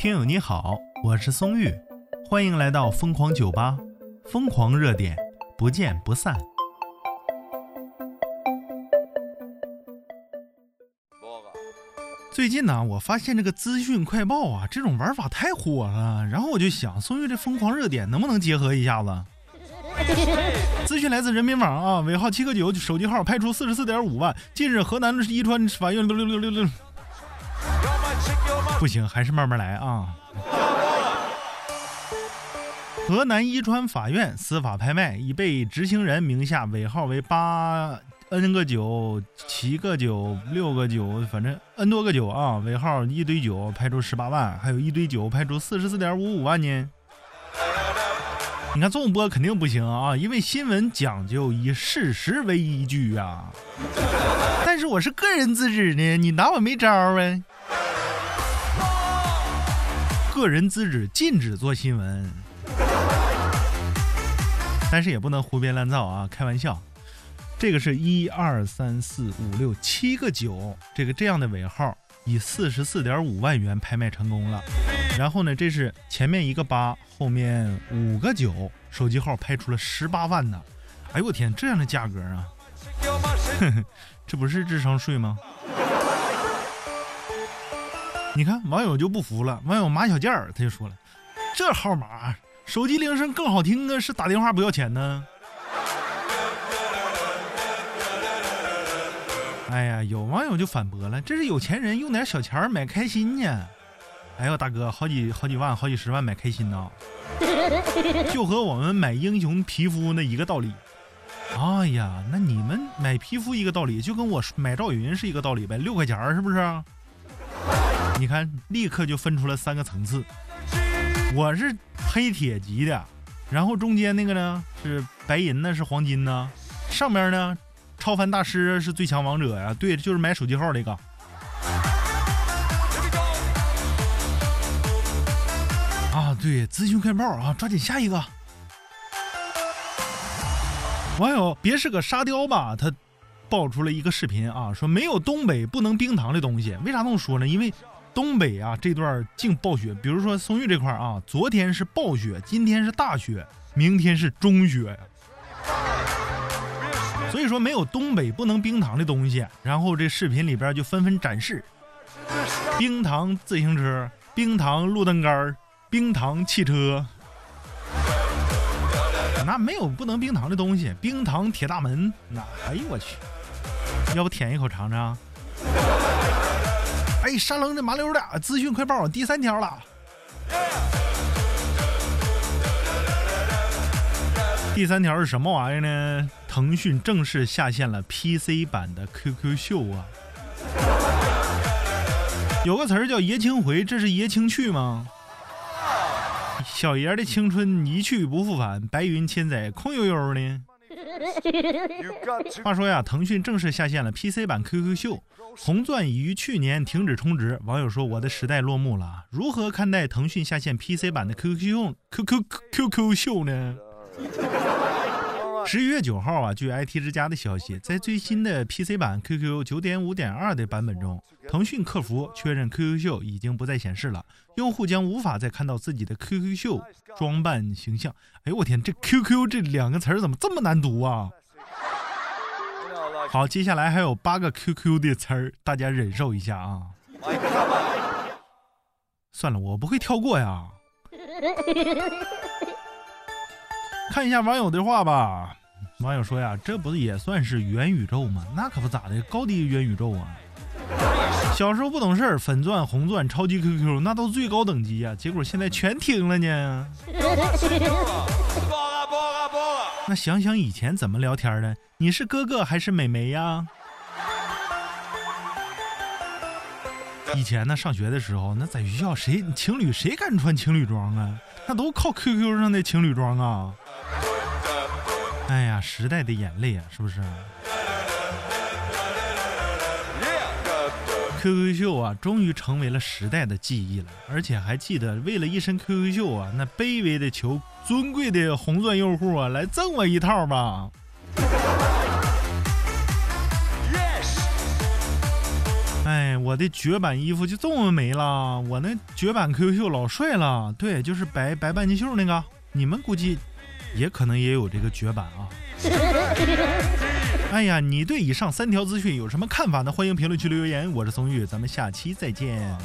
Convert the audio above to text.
听友你好，我是松玉，欢迎来到疯狂酒吧，疯狂热点，不见不散。最近呢，我发现这个资讯快报啊，这种玩法太火了，然后我就想，松玉这疯狂热点能不能结合一下子？资讯来自人民网啊，尾号七个九，手机号拍出四十四点五万。近日，河南的伊川法院六六六六六。不行，还是慢慢来啊！河南伊川法院司法拍卖已被执行人名下尾号为八 n 个九七个九六个九，反正 n 多个九啊，尾号一堆九拍出十八万，还有一堆九拍出四十四点五五万呢。你看这么播肯定不行啊，因为新闻讲究以事实为依据啊。但是我是个人自知呢，你拿我没招啊。个人资质禁止做新闻，但是也不能胡编乱造啊！开玩笑，这个是一二三四五六七个九，这个这样的尾号以四十四点五万元拍卖成功了。然后呢，这是前面一个八，后面五个九，手机号拍出了十八万呢！哎呦我天，这样的价格啊，这不是智商税吗？你看网友就不服了，网友马小健儿他就说了：“这号码手机铃声更好听啊，是打电话不要钱呢？”哎呀，有网友就反驳了：“这是有钱人用点小钱买开心呢。”哎呦，大哥，好几好几万、好几十万买开心呢，就和我们买英雄皮肤那一个道理。哎呀，那你们买皮肤一个道理，就跟我买赵云是一个道理呗，六块钱是不是？你看，立刻就分出了三个层次。我是黑铁级的，然后中间那个呢是白银呢，是黄金呢，上面呢超凡大师是最强王者呀。对，就是买手机号那个。啊，对，资讯快报啊，抓紧下一个。网友别是个沙雕吧？他爆出了一个视频啊，说没有东北不能冰糖的东西。为啥这么说呢？因为。东北啊，这段净暴雪。比如说松玉这块啊，昨天是暴雪，今天是大雪，明天是中雪呀。所以说没有东北不能冰糖的东西。然后这视频里边就纷纷展示冰糖自行车、冰糖路灯杆、冰糖汽车。那没有不能冰糖的东西，冰糖铁大门。那哎呦我去，要不舔一口尝尝？哎，沙楞的麻溜的资讯快报第三条了。第三条是什么玩意儿呢？腾讯正式下线了 PC 版的 QQ 秀啊！有个词儿叫“爷青回”，这是爷青去吗？小爷的青春一去不复返，白云千载空悠悠的。话说呀，腾讯正式下线了 PC 版 QQ 秀。红钻已于去年停止充值。网友说：“我的时代落幕了。”如何看待腾讯下线 PC 版的 QQ QQ QQ 秀呢？十一月九号啊，据 IT 之家的消息，在最新的 PC 版 QQ 九点五点二的版本中，腾讯客服确认 QQ 秀已经不再显示了，用户将无法再看到自己的 QQ 秀装扮形象。哎呦我天，这 QQ 这两个词儿怎么这么难读啊？好，接下来还有八个 QQ 的词儿，大家忍受一下啊。算了，我不会跳过呀。看一下网友的话吧。网友说呀，这不也算是元宇宙吗？那可不咋的，高低元宇宙啊。小时候不懂事儿，粉钻、红钻、超级 QQ，那都最高等级呀。结果现在全停了呢。那想想以前怎么聊天的？你是哥哥还是美眉呀？以前呢，上学的时候，那在学校谁情侣谁敢穿情侣装啊？那都靠 QQ 上的情侣装啊！哎呀，时代的眼泪啊，是不是？QQ 秀啊，终于成为了时代的记忆了，而且还记得为了一身 QQ 秀啊，那卑微的求。尊贵的红钻用户啊，来赠我一套吧！哎，我的绝版衣服就这么没了。我那绝版 QQ 秀老帅了，对，就是白白半截袖那个。你们估计也可能也有这个绝版啊。哎呀，你对以上三条资讯有什么看法呢？欢迎评论区留言。我是松玉，咱们下期再见。